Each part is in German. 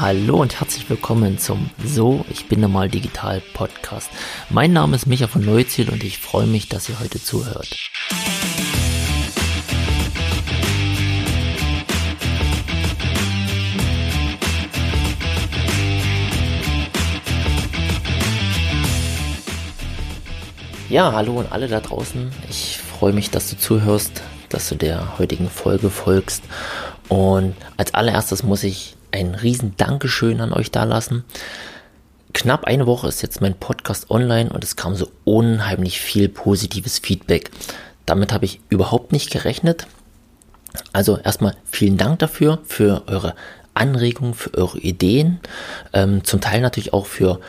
Hallo und herzlich willkommen zum So, ich bin normal digital Podcast. Mein Name ist Micha von Neuziel und ich freue mich, dass ihr heute zuhört. Ja, hallo und alle da draußen. Ich freue mich, dass du zuhörst, dass du der heutigen Folge folgst. Und als allererstes muss ich ein riesen Dankeschön an euch dalassen. Knapp eine Woche ist jetzt mein Podcast online und es kam so unheimlich viel positives Feedback. Damit habe ich überhaupt nicht gerechnet. Also erstmal vielen Dank dafür, für eure Anregungen, für eure Ideen, ähm, zum Teil natürlich auch für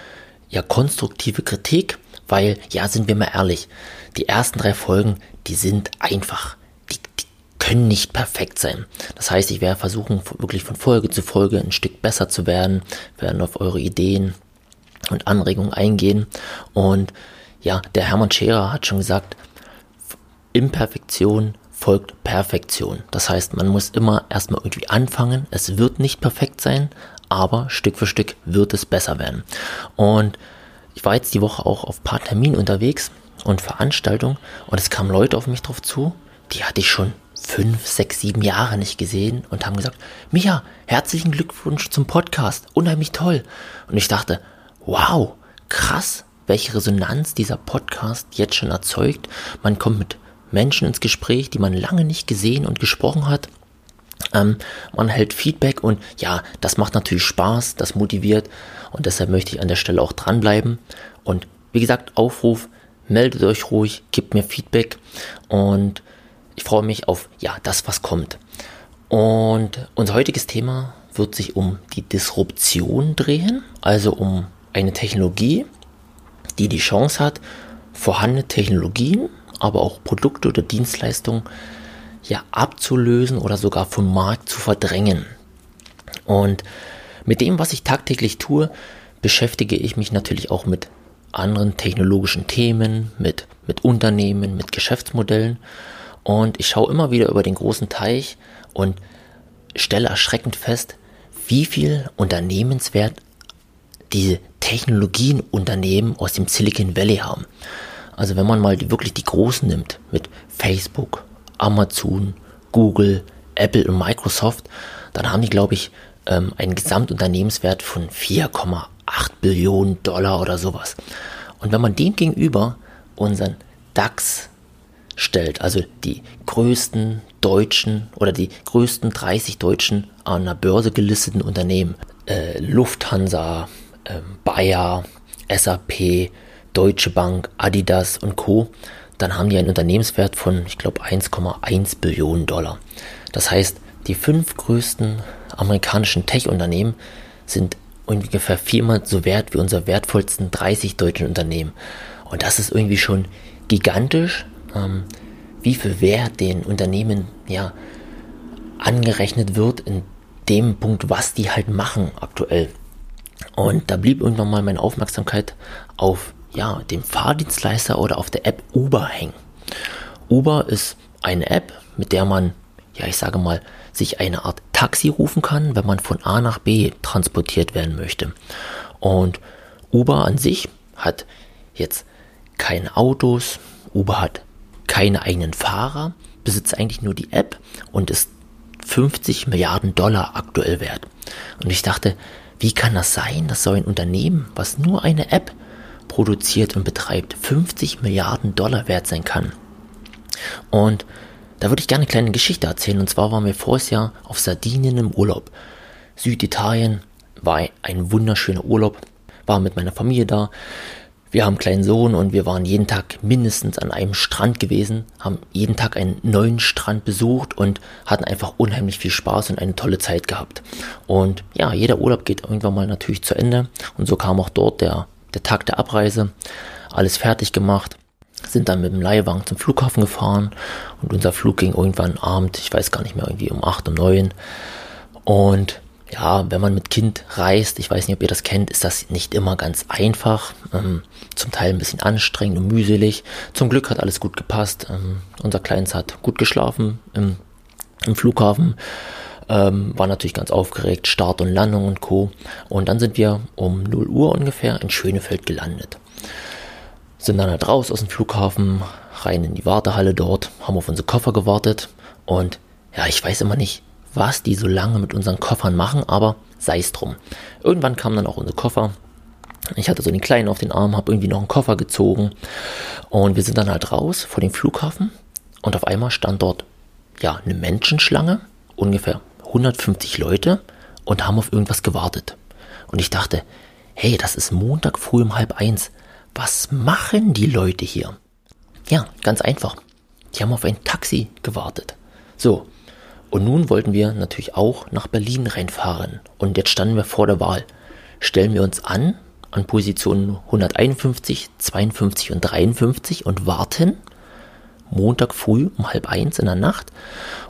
ja konstruktive Kritik, weil ja sind wir mal ehrlich, die ersten drei Folgen, die sind einfach können nicht perfekt sein. Das heißt, ich werde versuchen, wirklich von Folge zu Folge ein Stück besser zu werden, werden auf eure Ideen und Anregungen eingehen. Und ja, der Hermann Scherer hat schon gesagt, Imperfektion folgt Perfektion. Das heißt, man muss immer erstmal irgendwie anfangen. Es wird nicht perfekt sein, aber Stück für Stück wird es besser werden. Und ich war jetzt die Woche auch auf paar Terminen unterwegs und Veranstaltungen und es kamen Leute auf mich drauf zu, die hatte ich schon fünf, sechs, sieben Jahre nicht gesehen und haben gesagt, Micha, herzlichen Glückwunsch zum Podcast, unheimlich toll. Und ich dachte, wow, krass, welche Resonanz dieser Podcast jetzt schon erzeugt. Man kommt mit Menschen ins Gespräch, die man lange nicht gesehen und gesprochen hat. Ähm, man hält Feedback und ja, das macht natürlich Spaß, das motiviert und deshalb möchte ich an der Stelle auch dranbleiben. Und wie gesagt, Aufruf, meldet euch ruhig, gebt mir Feedback und ich freue mich auf ja, das, was kommt. Und unser heutiges Thema wird sich um die Disruption drehen, also um eine Technologie, die die Chance hat, vorhandene Technologien, aber auch Produkte oder Dienstleistungen ja abzulösen oder sogar vom Markt zu verdrängen. Und mit dem, was ich tagtäglich tue, beschäftige ich mich natürlich auch mit anderen technologischen Themen, mit, mit Unternehmen, mit Geschäftsmodellen und ich schaue immer wieder über den großen Teich und stelle erschreckend fest, wie viel Unternehmenswert diese Technologienunternehmen aus dem Silicon Valley haben. Also wenn man mal die, wirklich die großen nimmt, mit Facebook, Amazon, Google, Apple und Microsoft, dann haben die, glaube ich, ähm, einen Gesamtunternehmenswert von 4,8 Billionen Dollar oder sowas. Und wenn man dem gegenüber unseren DAX stellt, also die größten deutschen oder die größten 30 deutschen an der Börse gelisteten Unternehmen, äh, Lufthansa, äh, Bayer, SAP, Deutsche Bank, Adidas und Co., dann haben die einen Unternehmenswert von, ich glaube, 1,1 Billionen Dollar. Das heißt, die fünf größten amerikanischen Tech-Unternehmen sind ungefähr viermal so wert wie unsere wertvollsten 30 deutschen Unternehmen. Und das ist irgendwie schon gigantisch ähm, wie viel Wert den Unternehmen ja angerechnet wird in dem Punkt, was die halt machen aktuell. Und da blieb irgendwann mal meine Aufmerksamkeit auf ja, dem Fahrdienstleister oder auf der App Uber hängen. Uber ist eine App, mit der man, ja, ich sage mal, sich eine Art Taxi rufen kann, wenn man von A nach B transportiert werden möchte. Und Uber an sich hat jetzt keine Autos, Uber hat keine eigenen Fahrer, besitzt eigentlich nur die App und ist 50 Milliarden Dollar aktuell wert. Und ich dachte, wie kann das sein, dass so ein Unternehmen, was nur eine App produziert und betreibt, 50 Milliarden Dollar wert sein kann? Und da würde ich gerne eine kleine Geschichte erzählen. Und zwar waren wir voriges Jahr auf Sardinien im Urlaub. Süditalien war ein wunderschöner Urlaub, war mit meiner Familie da. Wir haben einen kleinen Sohn und wir waren jeden Tag mindestens an einem Strand gewesen, haben jeden Tag einen neuen Strand besucht und hatten einfach unheimlich viel Spaß und eine tolle Zeit gehabt. Und ja, jeder Urlaub geht irgendwann mal natürlich zu Ende. Und so kam auch dort der, der Tag der Abreise, alles fertig gemacht, sind dann mit dem Leihwagen zum Flughafen gefahren und unser Flug ging irgendwann Abend, ich weiß gar nicht mehr, irgendwie um acht um neun. Und ja, wenn man mit Kind reist, ich weiß nicht, ob ihr das kennt, ist das nicht immer ganz einfach. Ähm, zum Teil ein bisschen anstrengend und mühselig. Zum Glück hat alles gut gepasst. Ähm, unser Kleines hat gut geschlafen im, im Flughafen. ähm, war natürlich ganz aufgeregt, Start und Landung und Co. Und dann sind wir um 0 Uhr ungefähr in Schönefeld gelandet. Sind dann halt raus aus dem Flughafen, rein in die Wartehalle dort, haben auf unsere Koffer gewartet und ja, ich weiß immer nicht, was die so lange mit unseren Koffern machen, aber sei es drum. Irgendwann kamen dann auch unsere Koffer. Ich hatte so den Kleinen auf den Arm, habe irgendwie noch einen Koffer gezogen und wir sind dann halt raus vor dem Flughafen und auf einmal stand dort ja eine Menschenschlange, ungefähr 150 Leute und haben auf irgendwas gewartet. Und ich dachte, hey, das ist Montag früh um halb eins. Was machen die Leute hier? Ja, ganz einfach. Die haben auf ein Taxi gewartet. So, und nun wollten wir natürlich auch nach Berlin reinfahren. Und jetzt standen wir vor der Wahl. Stellen wir uns an, an Positionen 151, 52 und 53 und warten Montag früh um halb eins in der Nacht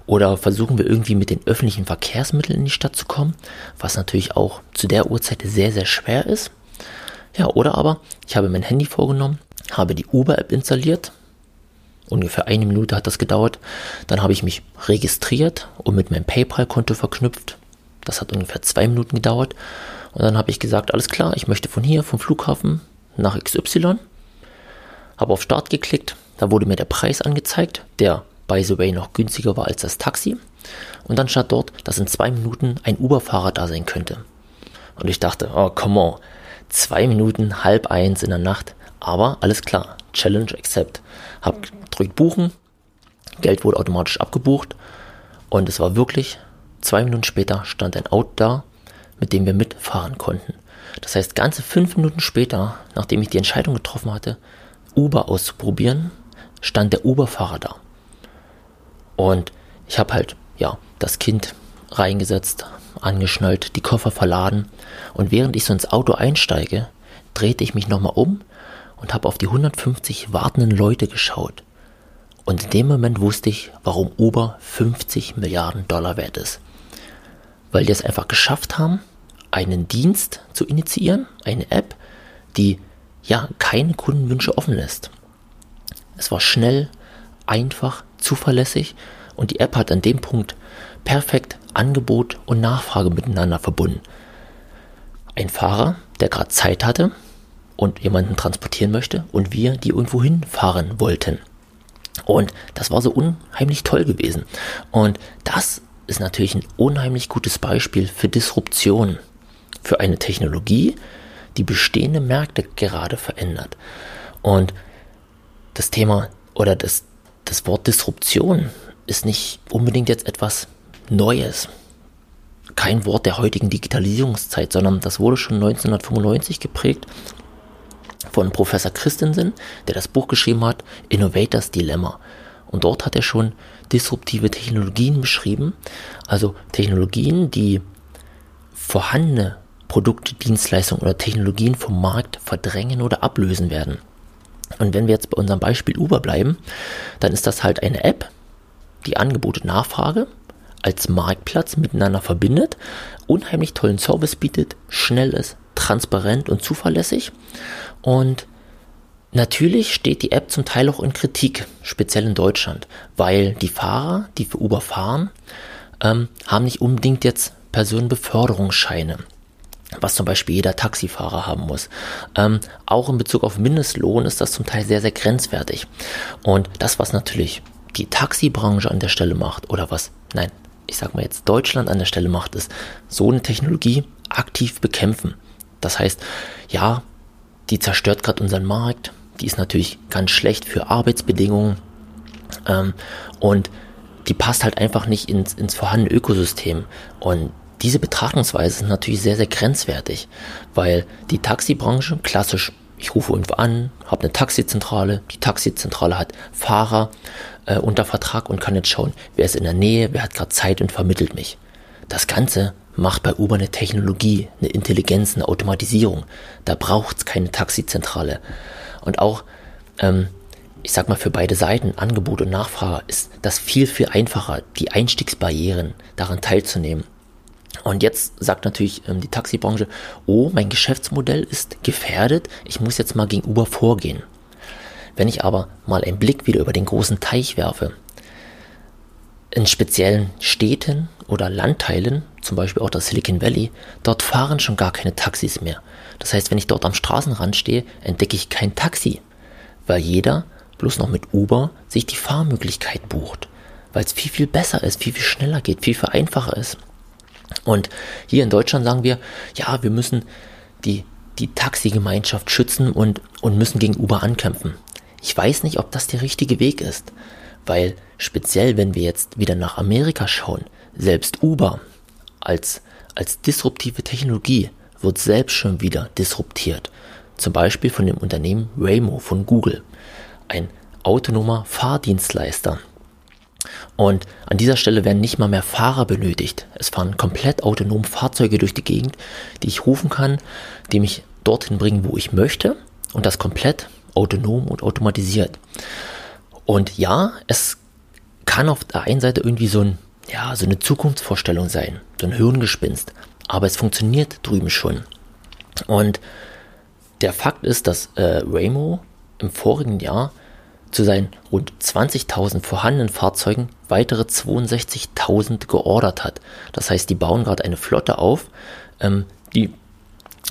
oder versuchen wir irgendwie mit den öffentlichen Verkehrsmitteln in die Stadt zu kommen, was natürlich auch zu der Uhrzeit sehr, sehr schwer ist. Ja, oder aber ich habe mein Handy vorgenommen, habe die Uber-App installiert, ungefähr eine Minute hat das gedauert. Dann habe ich mich registriert und mit meinem PayPal-Konto verknüpft. Das hat ungefähr zwei Minuten gedauert. Und dann habe ich gesagt, alles klar, ich möchte von hier, vom Flughafen nach XY. Habe auf Start geklickt. Da wurde mir der Preis angezeigt, der by the way noch günstiger war als das Taxi. Und dann stand dort, dass in zwei Minuten ein Uber-Fahrer da sein könnte. Und ich dachte, oh, come on. Zwei Minuten, halb eins in der Nacht. Aber alles klar, Challenge accept. Hab gedrückt buchen, Geld wurde automatisch abgebucht und es war wirklich, zwei Minuten später stand ein Auto da, mit dem wir mitfahren konnten. Das heißt, ganze fünf Minuten später, nachdem ich die Entscheidung getroffen hatte, Uber auszuprobieren, stand der Uber-Fahrer da. Und ich habe halt, ja, das Kind reingesetzt, angeschnallt, die Koffer verladen und während ich so ins Auto einsteige, drehte ich mich nochmal um und habe auf die 150 wartenden Leute geschaut. Und in dem Moment wusste ich, warum Uber 50 Milliarden Dollar wert ist. Weil die es einfach geschafft haben, einen Dienst zu initiieren, eine App, die ja keine Kundenwünsche offen lässt. Es war schnell, einfach, zuverlässig und die App hat an dem Punkt perfekt Angebot und Nachfrage miteinander verbunden. Ein Fahrer, der gerade Zeit hatte, und jemanden transportieren möchte und wir die irgendwo hinfahren wollten. Und das war so unheimlich toll gewesen. Und das ist natürlich ein unheimlich gutes Beispiel für Disruption, für eine Technologie, die bestehende Märkte gerade verändert. Und das Thema oder das, das Wort Disruption ist nicht unbedingt jetzt etwas Neues. Kein Wort der heutigen Digitalisierungszeit, sondern das wurde schon 1995 geprägt von Professor Christensen, der das Buch geschrieben hat, Innovators Dilemma. Und dort hat er schon disruptive Technologien beschrieben, also Technologien, die vorhandene Produkte, Dienstleistungen oder Technologien vom Markt verdrängen oder ablösen werden. Und wenn wir jetzt bei unserem Beispiel Uber bleiben, dann ist das halt eine App, die Angebot und Nachfrage als Marktplatz miteinander verbindet, unheimlich tollen Service bietet, schnell ist, transparent und zuverlässig. Und natürlich steht die App zum Teil auch in Kritik, speziell in Deutschland, weil die Fahrer, die für Uber fahren, ähm, haben nicht unbedingt jetzt Personenbeförderungsscheine was zum Beispiel jeder Taxifahrer haben muss. Ähm, auch in Bezug auf Mindestlohn ist das zum Teil sehr, sehr grenzwertig. Und das, was natürlich die Taxibranche an der Stelle macht, oder was, nein, ich sag mal jetzt Deutschland an der Stelle macht, ist so eine Technologie aktiv bekämpfen. Das heißt, ja, die zerstört gerade unseren Markt, die ist natürlich ganz schlecht für Arbeitsbedingungen ähm, und die passt halt einfach nicht ins, ins vorhandene Ökosystem. Und diese Betrachtungsweise ist natürlich sehr, sehr grenzwertig, weil die Taxibranche klassisch, ich rufe irgendwo an, habe eine Taxizentrale, die Taxizentrale hat Fahrer äh, unter Vertrag und kann jetzt schauen, wer ist in der Nähe, wer hat gerade Zeit und vermittelt mich. Das Ganze macht bei Uber eine Technologie, eine Intelligenz, eine Automatisierung. Da braucht es keine Taxizentrale. Und auch, ähm, ich sag mal, für beide Seiten, Angebot und Nachfrage, ist das viel, viel einfacher, die Einstiegsbarrieren daran teilzunehmen. Und jetzt sagt natürlich ähm, die Taxibranche, oh, mein Geschäftsmodell ist gefährdet, ich muss jetzt mal gegen Uber vorgehen. Wenn ich aber mal einen Blick wieder über den großen Teich werfe, in speziellen Städten oder Landteilen, zum Beispiel auch das Silicon Valley, dort fahren schon gar keine Taxis mehr. Das heißt, wenn ich dort am Straßenrand stehe, entdecke ich kein Taxi, weil jeder bloß noch mit Uber sich die Fahrmöglichkeit bucht, weil es viel, viel besser ist, viel, viel schneller geht, viel, viel einfacher ist. Und hier in Deutschland sagen wir, ja, wir müssen die, die Taxigemeinschaft schützen und, und müssen gegen Uber ankämpfen. Ich weiß nicht, ob das der richtige Weg ist, weil speziell, wenn wir jetzt wieder nach Amerika schauen, selbst Uber als, als disruptive Technologie wird selbst schon wieder disruptiert. Zum Beispiel von dem Unternehmen Waymo von Google, ein autonomer Fahrdienstleister. Und an dieser Stelle werden nicht mal mehr Fahrer benötigt. Es fahren komplett autonom Fahrzeuge durch die Gegend, die ich rufen kann, die mich dorthin bringen, wo ich möchte. Und das komplett autonom und automatisiert. Und ja, es kann auf der einen Seite irgendwie so, ein, ja, so eine Zukunftsvorstellung sein, so ein Hirngespinst. Aber es funktioniert drüben schon. Und der Fakt ist, dass äh, Waymo im vorigen Jahr zu seinen rund 20.000 vorhandenen Fahrzeugen weitere 62.000 geordert hat. Das heißt, die bauen gerade eine Flotte auf, ähm, die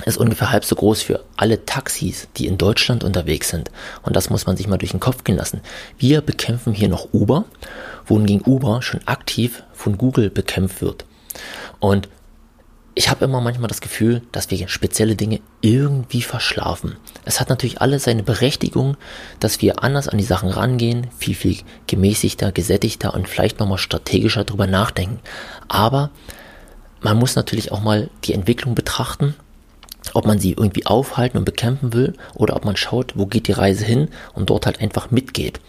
ist ungefähr halb so groß für alle Taxis, die in Deutschland unterwegs sind. Und das muss man sich mal durch den Kopf gehen lassen. Wir bekämpfen hier noch Uber, wohingegen Uber schon aktiv von Google bekämpft wird. Und ich habe immer manchmal das Gefühl, dass wir spezielle Dinge irgendwie verschlafen. Es hat natürlich alles seine Berechtigung, dass wir anders an die Sachen rangehen, viel, viel gemäßigter, gesättigter und vielleicht nochmal strategischer drüber nachdenken. Aber man muss natürlich auch mal die Entwicklung betrachten, ob man sie irgendwie aufhalten und bekämpfen will oder ob man schaut, wo geht die Reise hin und dort halt einfach mitgeht.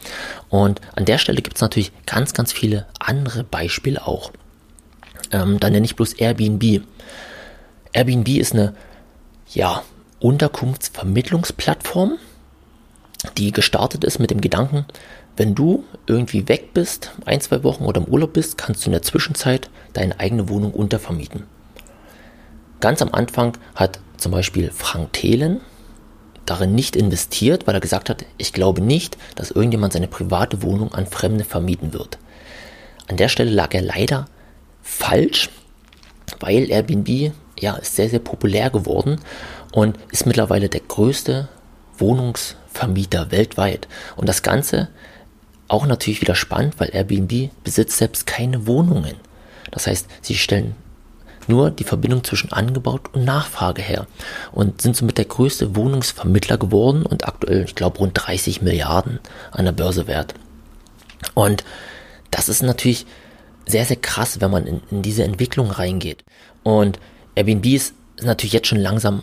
Und an der Stelle gibt es natürlich ganz, ganz viele andere Beispiele auch. Ähm, dann nenne ich bloß Airbnb. Airbnb ist eine, ja, Unterkunftsvermittlungsplattform, die gestartet ist mit dem Gedanken, wenn du irgendwie weg bist, ein, zwei Wochen oder im Urlaub bist, kannst du in der Zwischenzeit deine eigene Wohnung untervermieten. Ganz am Anfang hat zum Beispiel Frank Thelen darin nicht investiert, weil er gesagt hat, ich glaube nicht, dass irgendjemand seine private Wohnung an Fremde vermieten wird. An der Stelle lag er leider falsch, weil Airbnb ja, ist sehr, sehr populär geworden und ist mittlerweile der größte Wohnungsvermieter weltweit. Und das Ganze auch natürlich wieder spannend, weil Airbnb besitzt selbst keine Wohnungen. Das heißt, sie stellen nur die Verbindung zwischen Angebot und Nachfrage her und sind somit der größte Wohnungsvermittler geworden und aktuell, ich glaube, rund 30 Milliarden an der Börse wert. Und das ist natürlich sehr, sehr krass, wenn man in, in diese Entwicklung reingeht. Und Airbnb ist natürlich jetzt schon langsam,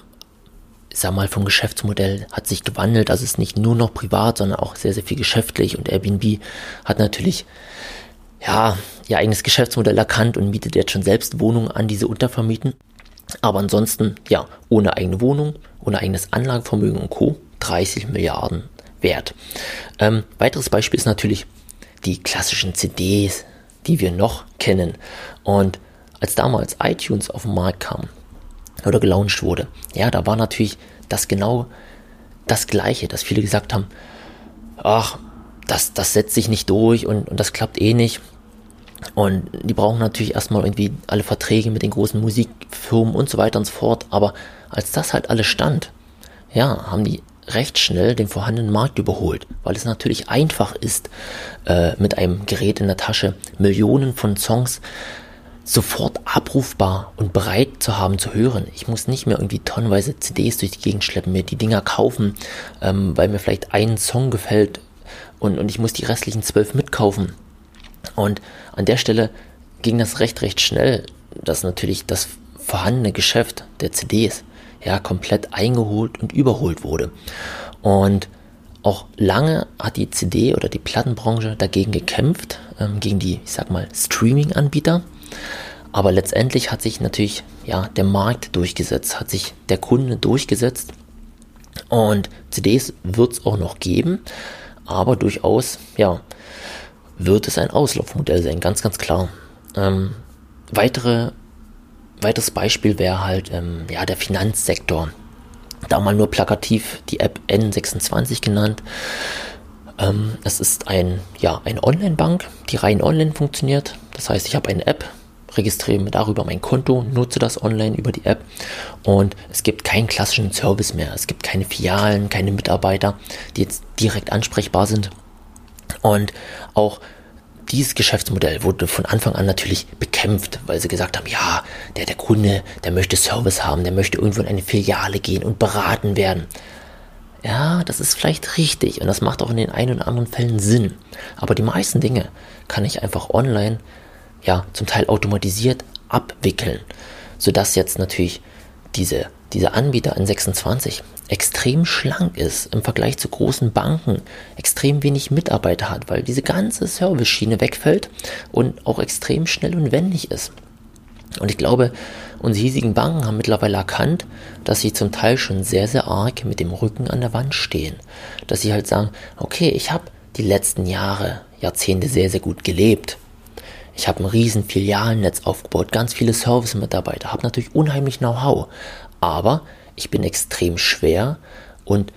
ich sag mal, vom Geschäftsmodell hat sich gewandelt. Also es ist nicht nur noch privat, sondern auch sehr, sehr viel geschäftlich. Und Airbnb hat natürlich, ja, ihr eigenes Geschäftsmodell erkannt und mietet jetzt schon selbst Wohnungen an, diese untervermieten. Aber ansonsten, ja, ohne eigene Wohnung, ohne eigenes Anlagevermögen und Co. 30 Milliarden wert. Ähm, weiteres Beispiel ist natürlich die klassischen CDs, die wir noch kennen. Und als damals iTunes auf den Markt kam oder gelauncht wurde, ja, da war natürlich das genau das Gleiche, dass viele gesagt haben, ach, das, das setzt sich nicht durch und, und das klappt eh nicht. Und die brauchen natürlich erstmal irgendwie alle Verträge mit den großen Musikfirmen und so weiter und so fort. Aber als das halt alles stand, ja, haben die recht schnell den vorhandenen Markt überholt, weil es natürlich einfach ist, äh, mit einem Gerät in der Tasche Millionen von Songs sofort abrufbar und bereit zu haben zu hören. Ich muss nicht mehr irgendwie tonnenweise CDs durch die Gegend schleppen, mir die Dinger kaufen, ähm, weil mir vielleicht ein Song gefällt und, und ich muss die restlichen zwölf mitkaufen. Und an der Stelle ging das recht, recht schnell, dass natürlich das vorhandene Geschäft der CDs ja komplett eingeholt und überholt wurde. Und auch lange hat die CD oder die Plattenbranche dagegen gekämpft, ähm, gegen die, ich sag mal, Streaming-Anbieter. Aber letztendlich hat sich natürlich ja, der Markt durchgesetzt, hat sich der Kunde durchgesetzt. Und CDs wird es auch noch geben, aber durchaus, ja, wird es ein Auslaufmodell sein, ganz, ganz klar. Ähm, weitere, weiteres Beispiel wäre halt ähm, ja, der Finanzsektor. Da mal nur plakativ die App N26 genannt. Ähm, es ist ein, ja, eine Online-Bank, die rein online funktioniert. Das heißt, ich habe eine App, registriere mir darüber mein Konto, nutze das online über die App und es gibt keinen klassischen Service mehr. Es gibt keine Filialen, keine Mitarbeiter, die jetzt direkt ansprechbar sind. Und auch dieses Geschäftsmodell wurde von Anfang an natürlich bekämpft, weil sie gesagt haben, ja, der, der Kunde, der möchte Service haben, der möchte irgendwo in eine Filiale gehen und beraten werden. Ja, das ist vielleicht richtig und das macht auch in den ein oder anderen Fällen Sinn. Aber die meisten Dinge kann ich einfach online, ja, zum Teil automatisiert abwickeln, sodass jetzt natürlich diese, dieser Anbieter in 26 extrem schlank ist im Vergleich zu großen Banken, extrem wenig Mitarbeiter hat, weil diese ganze Service-Schiene wegfällt und auch extrem schnell und wendig ist. Und ich glaube, unsere hiesigen Banken haben mittlerweile erkannt, dass sie zum Teil schon sehr, sehr arg mit dem Rücken an der Wand stehen. Dass sie halt sagen, okay, ich habe die letzten Jahre, Jahrzehnte sehr, sehr gut gelebt. Ich habe ein riesen Filialennetz aufgebaut, ganz viele Service-Mitarbeiter, habe natürlich unheimlich Know-how. Aber ich bin extrem schwer und,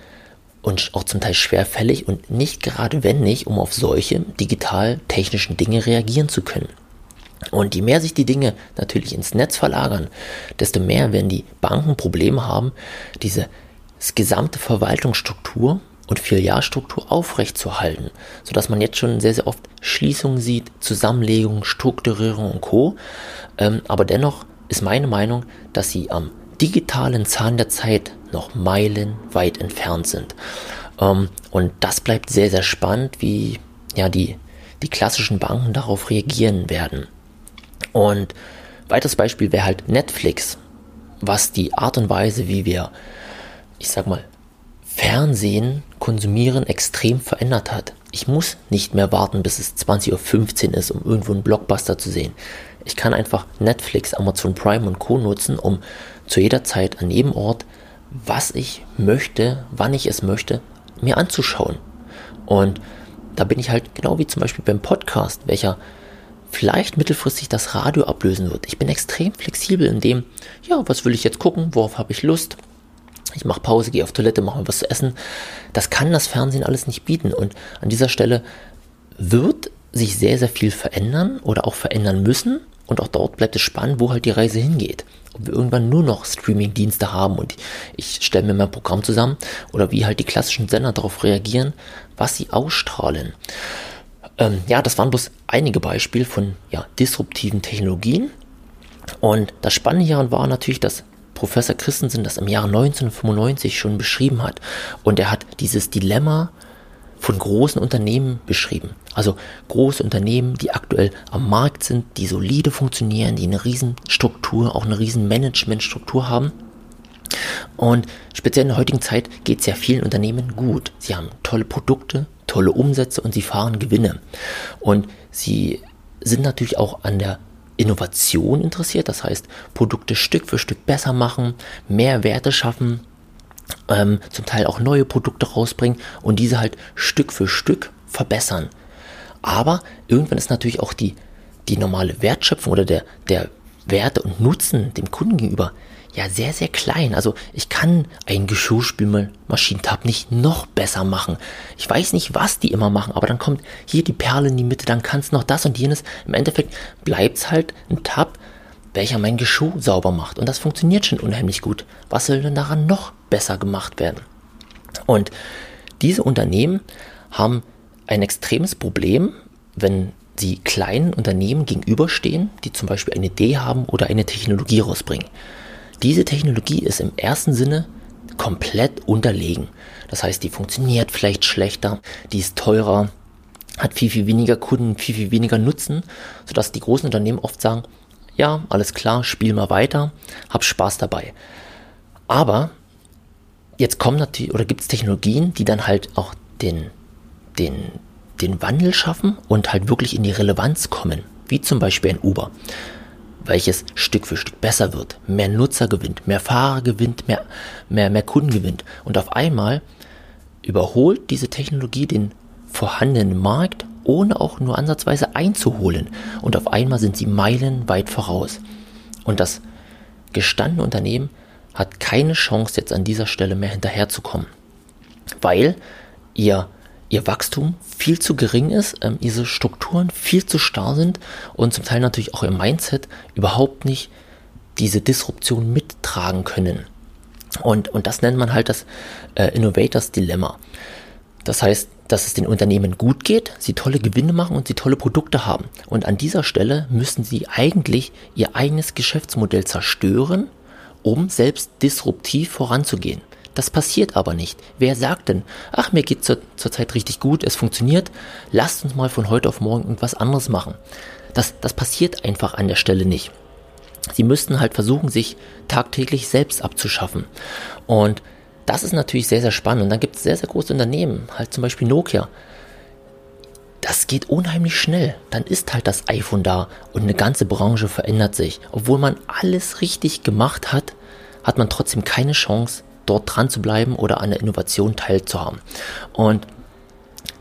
und auch zum Teil schwerfällig und nicht gerade wendig, um auf solche digital-technischen Dinge reagieren zu können. Und je mehr sich die Dinge natürlich ins Netz verlagern, desto mehr werden die Banken Probleme haben, diese gesamte Verwaltungsstruktur und Filialstruktur aufrechtzuerhalten, sodass man jetzt schon sehr, sehr oft Schließungen sieht, Zusammenlegungen, Strukturierung und Co. Ähm, aber dennoch ist meine Meinung, dass sie am digitalen Zahn der Zeit noch meilenweit entfernt sind. Ähm, und das bleibt sehr, sehr spannend, wie ja die, die klassischen Banken darauf reagieren werden. Und weiteres Beispiel wäre halt Netflix, was die Art und Weise, wie wir, ich sag mal, Fernsehen konsumieren, extrem verändert hat. Ich muss nicht mehr warten, bis es 20.15 Uhr ist, um irgendwo einen Blockbuster zu sehen. Ich kann einfach Netflix, Amazon Prime und Co. nutzen, um zu jeder Zeit an jedem Ort, was ich möchte, wann ich es möchte, mir anzuschauen. Und da bin ich halt genau wie zum Beispiel beim Podcast, welcher vielleicht mittelfristig das Radio ablösen wird. Ich bin extrem flexibel in dem, ja, was will ich jetzt gucken, worauf habe ich Lust. Ich mache Pause, gehe auf Toilette, mache mir was zu essen. Das kann das Fernsehen alles nicht bieten. Und an dieser Stelle wird sich sehr, sehr viel verändern oder auch verändern müssen. Und auch dort bleibt es spannend, wo halt die Reise hingeht. Ob wir irgendwann nur noch Streaming-Dienste haben und ich stelle mir mein Programm zusammen oder wie halt die klassischen Sender darauf reagieren, was sie ausstrahlen. Ähm, ja, das waren bloß einige Beispiele von ja, disruptiven Technologien. Und das Spannende hieran war natürlich, dass Professor Christensen das im Jahre 1995 schon beschrieben hat. Und er hat dieses Dilemma von großen Unternehmen beschrieben. Also große Unternehmen, die aktuell am Markt sind, die solide funktionieren, die eine Riesenstruktur, auch eine riesen Managementstruktur haben. Und speziell in der heutigen Zeit geht es ja vielen Unternehmen gut. Sie haben tolle Produkte, tolle Umsätze und sie fahren Gewinne. Und sie sind natürlich auch an der Innovation interessiert, das heißt Produkte Stück für Stück besser machen, mehr Werte schaffen, ähm, zum Teil auch neue Produkte rausbringen und diese halt Stück für Stück verbessern. Aber irgendwann ist natürlich auch die, die normale Wertschöpfung oder der, der Werte und Nutzen dem Kunden gegenüber ja sehr, sehr klein. Also ich kann einen Geschirrspülmaschinentab nicht noch besser machen. Ich weiß nicht, was die immer machen, aber dann kommt hier die Perle in die Mitte, dann kann es noch das und jenes. Im Endeffekt bleibt es halt ein Tab, welcher mein Geschirr sauber macht. Und das funktioniert schon unheimlich gut. Was soll denn daran noch besser gemacht werden? Und diese Unternehmen haben ein extremes Problem, wenn sie kleinen Unternehmen gegenüberstehen, die zum Beispiel eine Idee haben oder eine Technologie rausbringen. Diese Technologie ist im ersten Sinne komplett unterlegen. Das heißt, die funktioniert vielleicht schlechter, die ist teurer, hat viel, viel weniger Kunden, viel, viel weniger Nutzen, sodass die großen Unternehmen oft sagen, ja, alles klar, spiel mal weiter, hab Spaß dabei. Aber jetzt kommen natürlich, oder gibt es Technologien, die dann halt auch den, den, den Wandel schaffen und halt wirklich in die Relevanz kommen, wie zum Beispiel ein Uber welches Stück für Stück besser wird, mehr Nutzer gewinnt, mehr Fahrer gewinnt, mehr, mehr, mehr Kunden gewinnt. Und auf einmal überholt diese Technologie den vorhandenen Markt, ohne auch nur ansatzweise einzuholen. Und auf einmal sind sie meilenweit voraus. Und das gestandene Unternehmen hat keine Chance, jetzt an dieser Stelle mehr hinterherzukommen. Weil ihr, ihr Wachstum viel zu gering ist, ähm, diese Strukturen viel zu starr sind und zum Teil natürlich auch im Mindset überhaupt nicht diese Disruption mittragen können. Und, und das nennt man halt das äh, Innovators Dilemma. Das heißt, dass es den Unternehmen gut geht, sie tolle Gewinne machen und sie tolle Produkte haben. Und an dieser Stelle müssen sie eigentlich ihr eigenes Geschäftsmodell zerstören, um selbst disruptiv voranzugehen. Das passiert aber nicht. Wer sagt denn, ach, mir geht zur, zurzeit richtig gut, es funktioniert, lasst uns mal von heute auf morgen irgendwas anderes machen. Das, das passiert einfach an der Stelle nicht. Sie müssten halt versuchen, sich tagtäglich selbst abzuschaffen. Und das ist natürlich sehr, sehr spannend. Und dann gibt es sehr, sehr große Unternehmen, halt zum Beispiel Nokia. Das geht unheimlich schnell. Dann ist halt das iPhone da und eine ganze Branche verändert sich. Obwohl man alles richtig gemacht hat, hat man trotzdem keine Chance, dort dran zu bleiben oder an der Innovation teilzuhaben. Und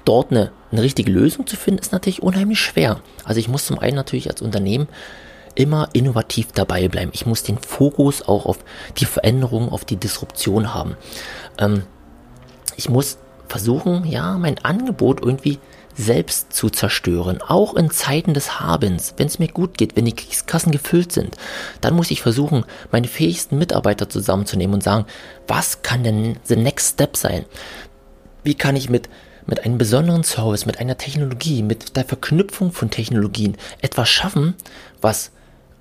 dort eine, eine richtige Lösung zu finden, ist natürlich unheimlich schwer. Also ich muss zum einen natürlich als Unternehmen immer innovativ dabei bleiben. Ich muss den Fokus auch auf die Veränderung, auf die Disruption haben. Ähm, ich muss versuchen, ja, mein Angebot irgendwie selbst zu zerstören, auch in Zeiten des Habens, wenn es mir gut geht, wenn die Kassen gefüllt sind, dann muss ich versuchen, meine fähigsten Mitarbeiter zusammenzunehmen und sagen, was kann denn the next step sein? Wie kann ich mit mit einem besonderen Service, mit einer Technologie, mit der Verknüpfung von Technologien etwas schaffen, was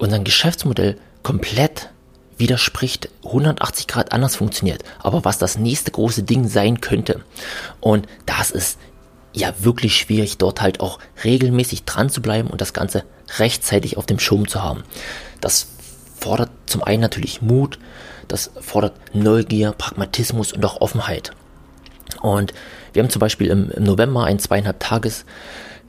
unser Geschäftsmodell komplett widerspricht, 180 Grad anders funktioniert, aber was das nächste große Ding sein könnte. Und das ist ja wirklich schwierig, dort halt auch regelmäßig dran zu bleiben und das Ganze rechtzeitig auf dem Schirm zu haben. Das fordert zum einen natürlich Mut, das fordert Neugier, Pragmatismus und auch Offenheit. Und wir haben zum Beispiel im, im November ein zweieinhalb Tages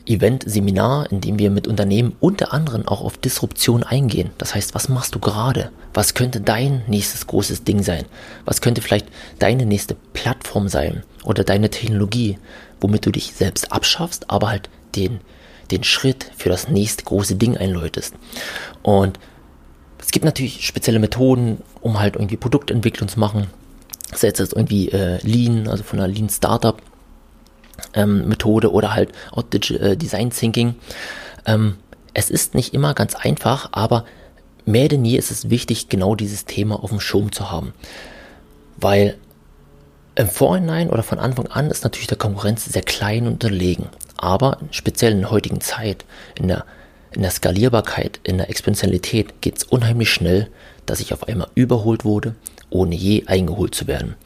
Event-Seminar, in dem wir mit Unternehmen unter anderem auch auf Disruption eingehen. Das heißt, was machst du gerade? Was könnte dein nächstes großes Ding sein? Was könnte vielleicht deine nächste Plattform sein oder deine Technologie, womit du dich selbst abschaffst, aber halt den, den Schritt für das nächste große Ding einläutest. Und es gibt natürlich spezielle Methoden, um halt irgendwie Produktentwicklung zu machen. Sei es jetzt irgendwie äh, Lean, also von einer Lean Startup ähm, Methode oder halt auch äh, Design Thinking. Ähm, es ist nicht immer ganz einfach, aber mehr denn je ist es wichtig, genau dieses Thema auf dem Schirm zu haben. Weil im Vorhinein oder von Anfang an ist natürlich der Konkurrenz sehr klein und unterlegen. Aber speziell in der heutigen Zeit, in der, in der Skalierbarkeit, in der Exponentialität geht es unheimlich schnell, dass ich auf einmal überholt wurde, ohne je eingeholt zu werden.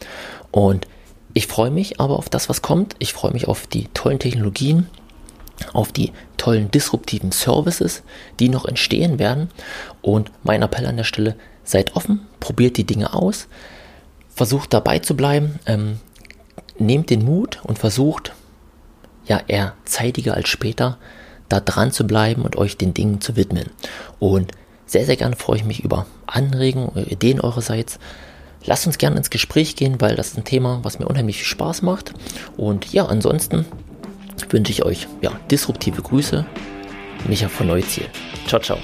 Und ich freue mich aber auf das, was kommt. Ich freue mich auf die tollen Technologien, auf die tollen disruptiven Services, die noch entstehen werden. Und mein Appell an der Stelle, seid offen, probiert die Dinge aus, versucht dabei zu bleiben, ähm, nehmt den Mut und versucht, ja, eher zeitiger als später, da dran zu bleiben und euch den Dingen zu widmen. Und sehr, sehr gerne freue ich mich über Anregungen, Ideen eurerseits. Lasst uns gerne ins Gespräch gehen, weil das ist ein Thema, was mir unheimlich viel Spaß macht. Und ja, ansonsten wünsche ich euch ja, disruptive Grüße. Micha von Neuziel. Ciao, ciao.